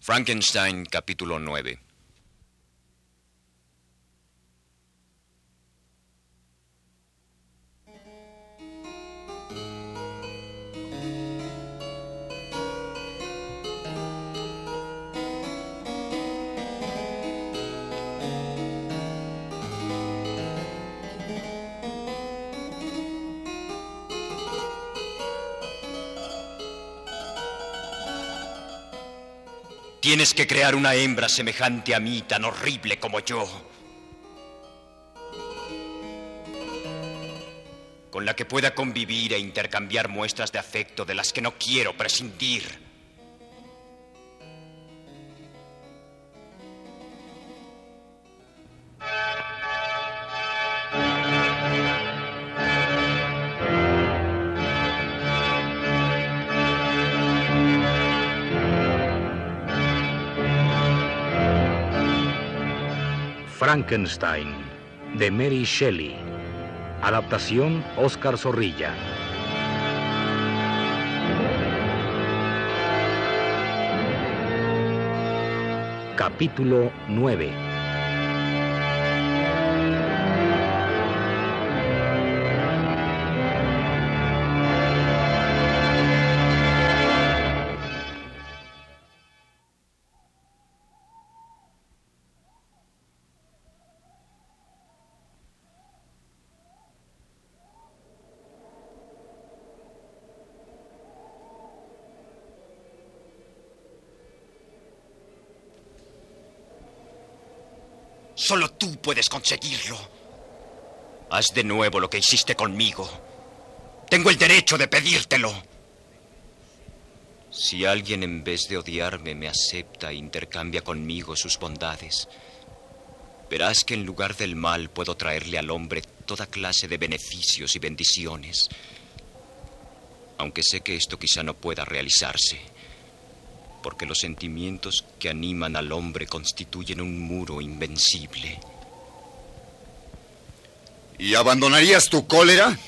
Frankenstein capítulo 9 Tienes que crear una hembra semejante a mí, tan horrible como yo. Con la que pueda convivir e intercambiar muestras de afecto de las que no quiero prescindir. Frankenstein, de Mary Shelley. Adaptación Oscar Zorrilla. Capítulo 9. Solo tú puedes conseguirlo. Haz de nuevo lo que hiciste conmigo. Tengo el derecho de pedírtelo. Si alguien en vez de odiarme me acepta e intercambia conmigo sus bondades, verás que en lugar del mal puedo traerle al hombre toda clase de beneficios y bendiciones. Aunque sé que esto quizá no pueda realizarse porque los sentimientos que animan al hombre constituyen un muro invencible. ¿Y abandonarías tu cólera?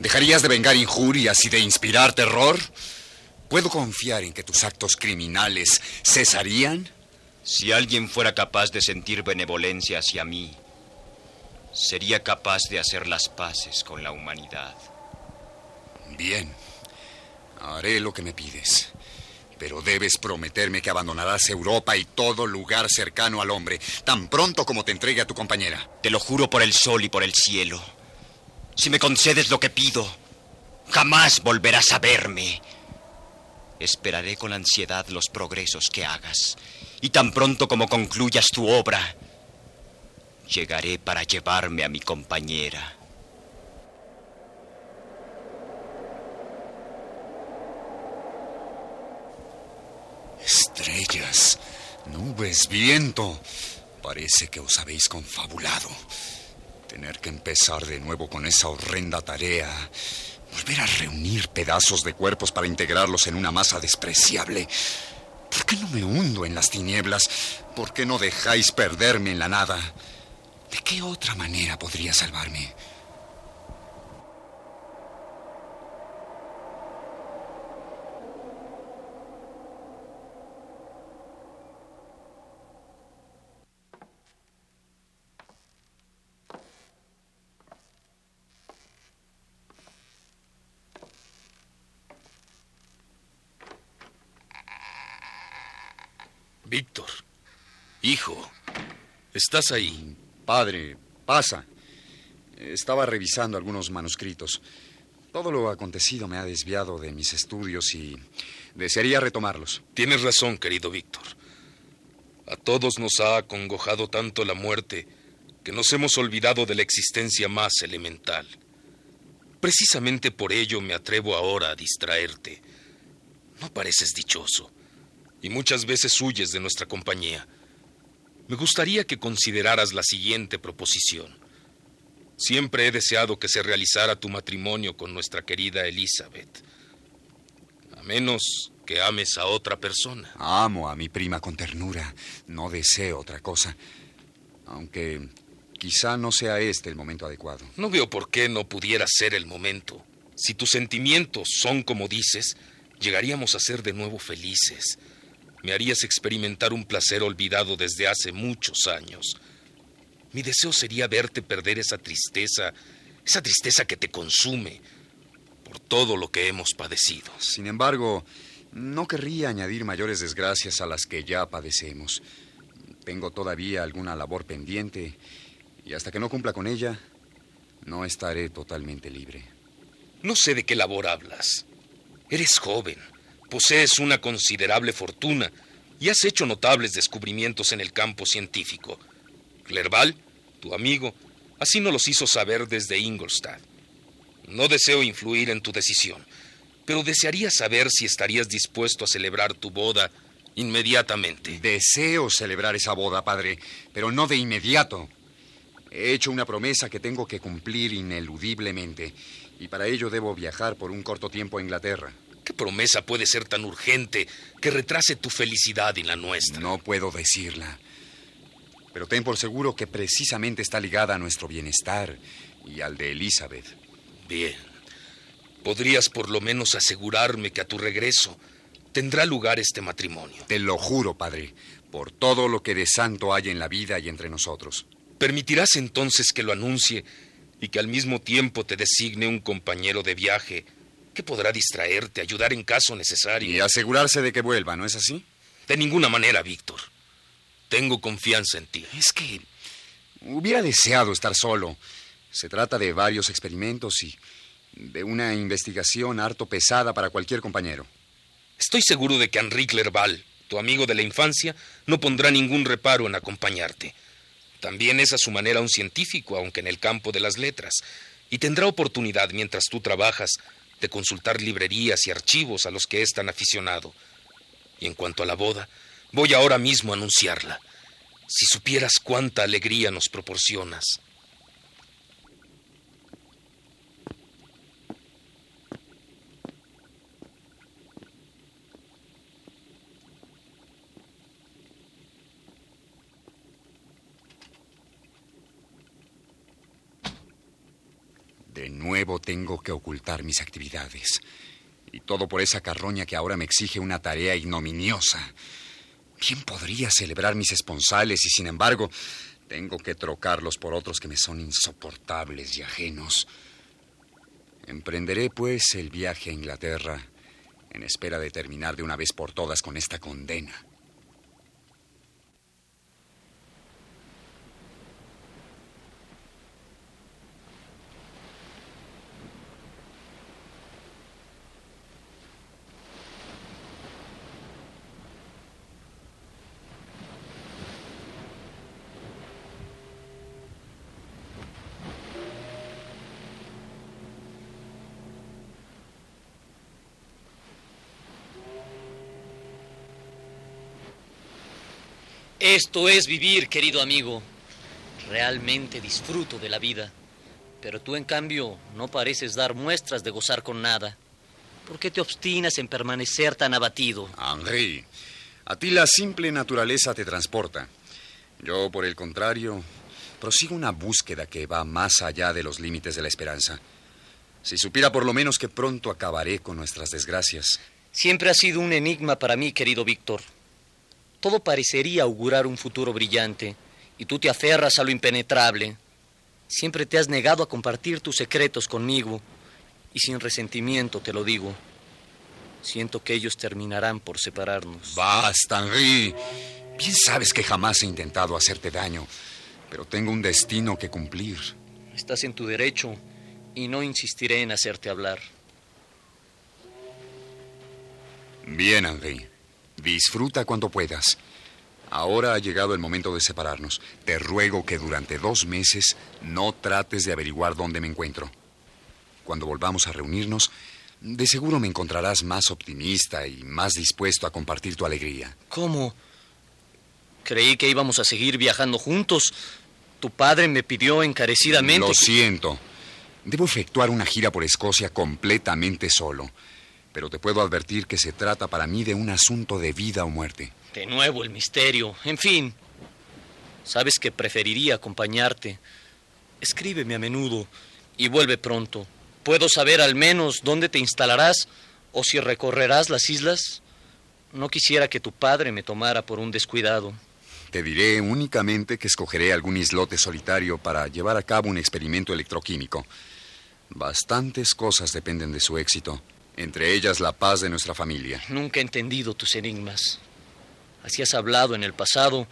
¿Dejarías de vengar injurias y de inspirar terror? ¿Puedo confiar en que tus actos criminales cesarían? Si alguien fuera capaz de sentir benevolencia hacia mí, sería capaz de hacer las paces con la humanidad. Bien, haré lo que me pides. Pero debes prometerme que abandonarás Europa y todo lugar cercano al hombre, tan pronto como te entregue a tu compañera. Te lo juro por el sol y por el cielo. Si me concedes lo que pido, jamás volverás a verme. Esperaré con ansiedad los progresos que hagas. Y tan pronto como concluyas tu obra, llegaré para llevarme a mi compañera. Nubes, viento. Parece que os habéis confabulado. Tener que empezar de nuevo con esa horrenda tarea. Volver a reunir pedazos de cuerpos para integrarlos en una masa despreciable. ¿Por qué no me hundo en las tinieblas? ¿Por qué no dejáis perderme en la nada? ¿De qué otra manera podría salvarme? Víctor, hijo, ¿estás ahí? Padre, pasa. Estaba revisando algunos manuscritos. Todo lo acontecido me ha desviado de mis estudios y desearía retomarlos. Tienes razón, querido Víctor. A todos nos ha acongojado tanto la muerte que nos hemos olvidado de la existencia más elemental. Precisamente por ello me atrevo ahora a distraerte. No pareces dichoso y muchas veces huyes de nuestra compañía. Me gustaría que consideraras la siguiente proposición. Siempre he deseado que se realizara tu matrimonio con nuestra querida Elizabeth. A menos que ames a otra persona. Amo a mi prima con ternura. No deseo otra cosa. Aunque quizá no sea este el momento adecuado. No veo por qué no pudiera ser el momento. Si tus sentimientos son como dices, llegaríamos a ser de nuevo felices. Me harías experimentar un placer olvidado desde hace muchos años. Mi deseo sería verte perder esa tristeza, esa tristeza que te consume por todo lo que hemos padecido. Sin embargo, no querría añadir mayores desgracias a las que ya padecemos. Tengo todavía alguna labor pendiente y hasta que no cumpla con ella, no estaré totalmente libre. No sé de qué labor hablas. Eres joven, posees una considerable fortuna y has hecho notables descubrimientos en el campo científico. Clerval, tu amigo, así nos los hizo saber desde Ingolstadt. No deseo influir en tu decisión, pero desearía saber si estarías dispuesto a celebrar tu boda inmediatamente. Deseo celebrar esa boda, padre, pero no de inmediato. He hecho una promesa que tengo que cumplir ineludiblemente, y para ello debo viajar por un corto tiempo a Inglaterra. ¿Qué promesa puede ser tan urgente que retrase tu felicidad y la nuestra? No puedo decirla. Pero ten por seguro que precisamente está ligada a nuestro bienestar y al de Elizabeth. Bien. ¿Podrías por lo menos asegurarme que a tu regreso tendrá lugar este matrimonio? Te lo juro, padre, por todo lo que de santo hay en la vida y entre nosotros. ¿Permitirás entonces que lo anuncie y que al mismo tiempo te designe un compañero de viaje que podrá distraerte, ayudar en caso necesario. Y asegurarse de que vuelva, ¿no es así? De ninguna manera, Víctor. Tengo confianza en ti. Es que hubiera deseado estar solo. Se trata de varios experimentos y de una investigación harto pesada para cualquier compañero. Estoy seguro de que Henri Clerval, tu amigo de la infancia, no pondrá ningún reparo en acompañarte. También es a su manera un científico, aunque en el campo de las letras, y tendrá oportunidad mientras tú trabajas de consultar librerías y archivos a los que es tan aficionado. Y en cuanto a la boda, voy ahora mismo a anunciarla. Si supieras cuánta alegría nos proporcionas. De nuevo tengo que ocultar mis actividades. Y todo por esa carroña que ahora me exige una tarea ignominiosa. Bien podría celebrar mis esponsales y sin embargo tengo que trocarlos por otros que me son insoportables y ajenos. Emprenderé pues el viaje a Inglaterra en espera de terminar de una vez por todas con esta condena. Esto es vivir, querido amigo. Realmente disfruto de la vida. Pero tú, en cambio, no pareces dar muestras de gozar con nada. ¿Por qué te obstinas en permanecer tan abatido? Henri, a ti la simple naturaleza te transporta. Yo, por el contrario, prosigo una búsqueda que va más allá de los límites de la esperanza. Si supiera por lo menos que pronto acabaré con nuestras desgracias. Siempre ha sido un enigma para mí, querido Víctor. Todo parecería augurar un futuro brillante y tú te aferras a lo impenetrable. Siempre te has negado a compartir tus secretos conmigo y sin resentimiento te lo digo. Siento que ellos terminarán por separarnos. Basta, Henri. Bien sabes que jamás he intentado hacerte daño, pero tengo un destino que cumplir. Estás en tu derecho y no insistiré en hacerte hablar. Bien, Henri. Disfruta cuando puedas. Ahora ha llegado el momento de separarnos. Te ruego que durante dos meses no trates de averiguar dónde me encuentro. Cuando volvamos a reunirnos, de seguro me encontrarás más optimista y más dispuesto a compartir tu alegría. ¿Cómo? Creí que íbamos a seguir viajando juntos. Tu padre me pidió encarecidamente. Lo siento. Debo efectuar una gira por Escocia completamente solo pero te puedo advertir que se trata para mí de un asunto de vida o muerte. De nuevo el misterio. En fin, sabes que preferiría acompañarte. Escríbeme a menudo y vuelve pronto. ¿Puedo saber al menos dónde te instalarás o si recorrerás las islas? No quisiera que tu padre me tomara por un descuidado. Te diré únicamente que escogeré algún islote solitario para llevar a cabo un experimento electroquímico. Bastantes cosas dependen de su éxito, entre ellas la paz de nuestra familia. Nunca he entendido tus enigmas. Así has hablado en el pasado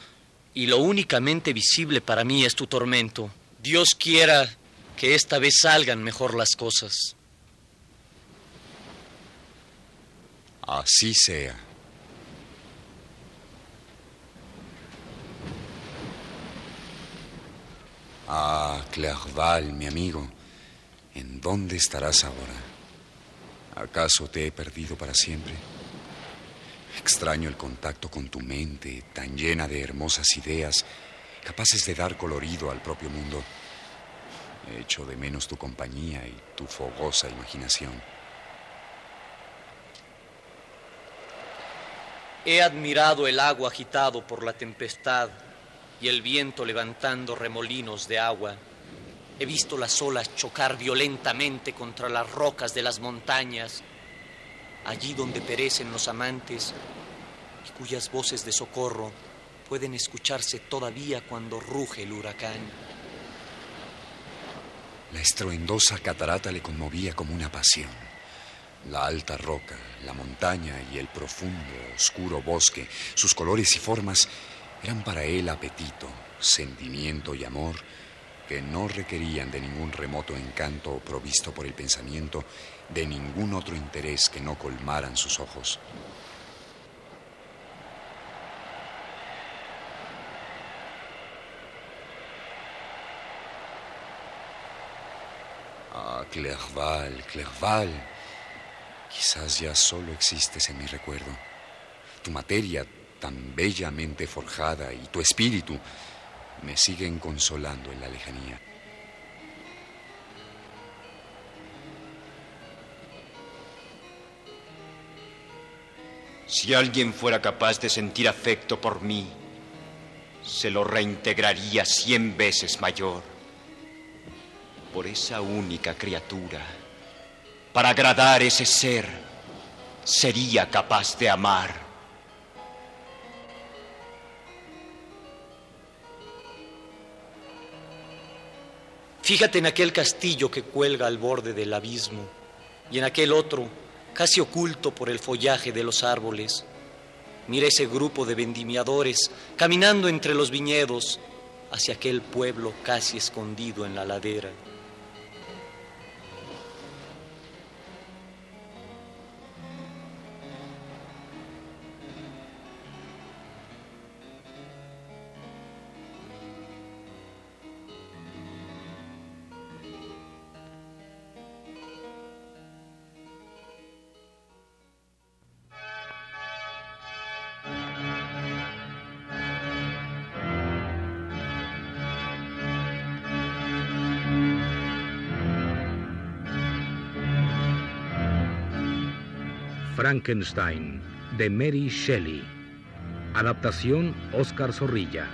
y lo únicamente visible para mí es tu tormento. Dios quiera que esta vez salgan mejor las cosas. Así sea. Ah, Clerval, mi amigo, ¿en dónde estarás ahora? ¿Acaso te he perdido para siempre? Extraño el contacto con tu mente, tan llena de hermosas ideas, capaces de dar colorido al propio mundo. Echo de menos tu compañía y tu fogosa imaginación. He admirado el agua agitado por la tempestad y el viento levantando remolinos de agua. He visto las olas chocar violentamente contra las rocas de las montañas, allí donde perecen los amantes y cuyas voces de socorro pueden escucharse todavía cuando ruge el huracán. La estruendosa catarata le conmovía como una pasión. La alta roca, la montaña y el profundo, oscuro bosque, sus colores y formas eran para él apetito, sentimiento y amor que no requerían de ningún remoto encanto provisto por el pensamiento, de ningún otro interés que no colmaran sus ojos. Ah, Clerval, Clerval. Quizás ya solo existes en mi recuerdo. Tu materia, tan bellamente forjada, y tu espíritu me siguen consolando en la lejanía. Si alguien fuera capaz de sentir afecto por mí, se lo reintegraría cien veces mayor. Por esa única criatura, para agradar ese ser, sería capaz de amar. Fíjate en aquel castillo que cuelga al borde del abismo y en aquel otro, casi oculto por el follaje de los árboles. Mira ese grupo de vendimiadores caminando entre los viñedos hacia aquel pueblo casi escondido en la ladera. Frankenstein, de Mary Shelley. Adaptación Oscar Zorrilla.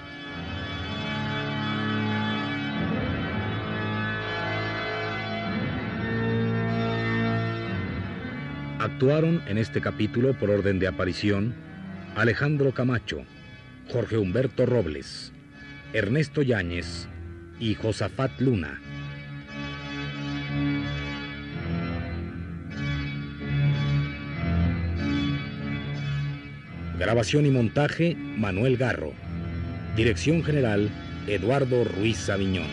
Actuaron en este capítulo por orden de aparición Alejandro Camacho, Jorge Humberto Robles, Ernesto Yáñez y Josafat Luna. Grabación y montaje, Manuel Garro. Dirección general, Eduardo Ruiz Aviñón.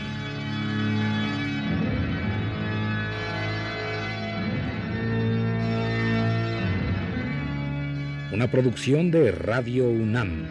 Una producción de Radio UNAM.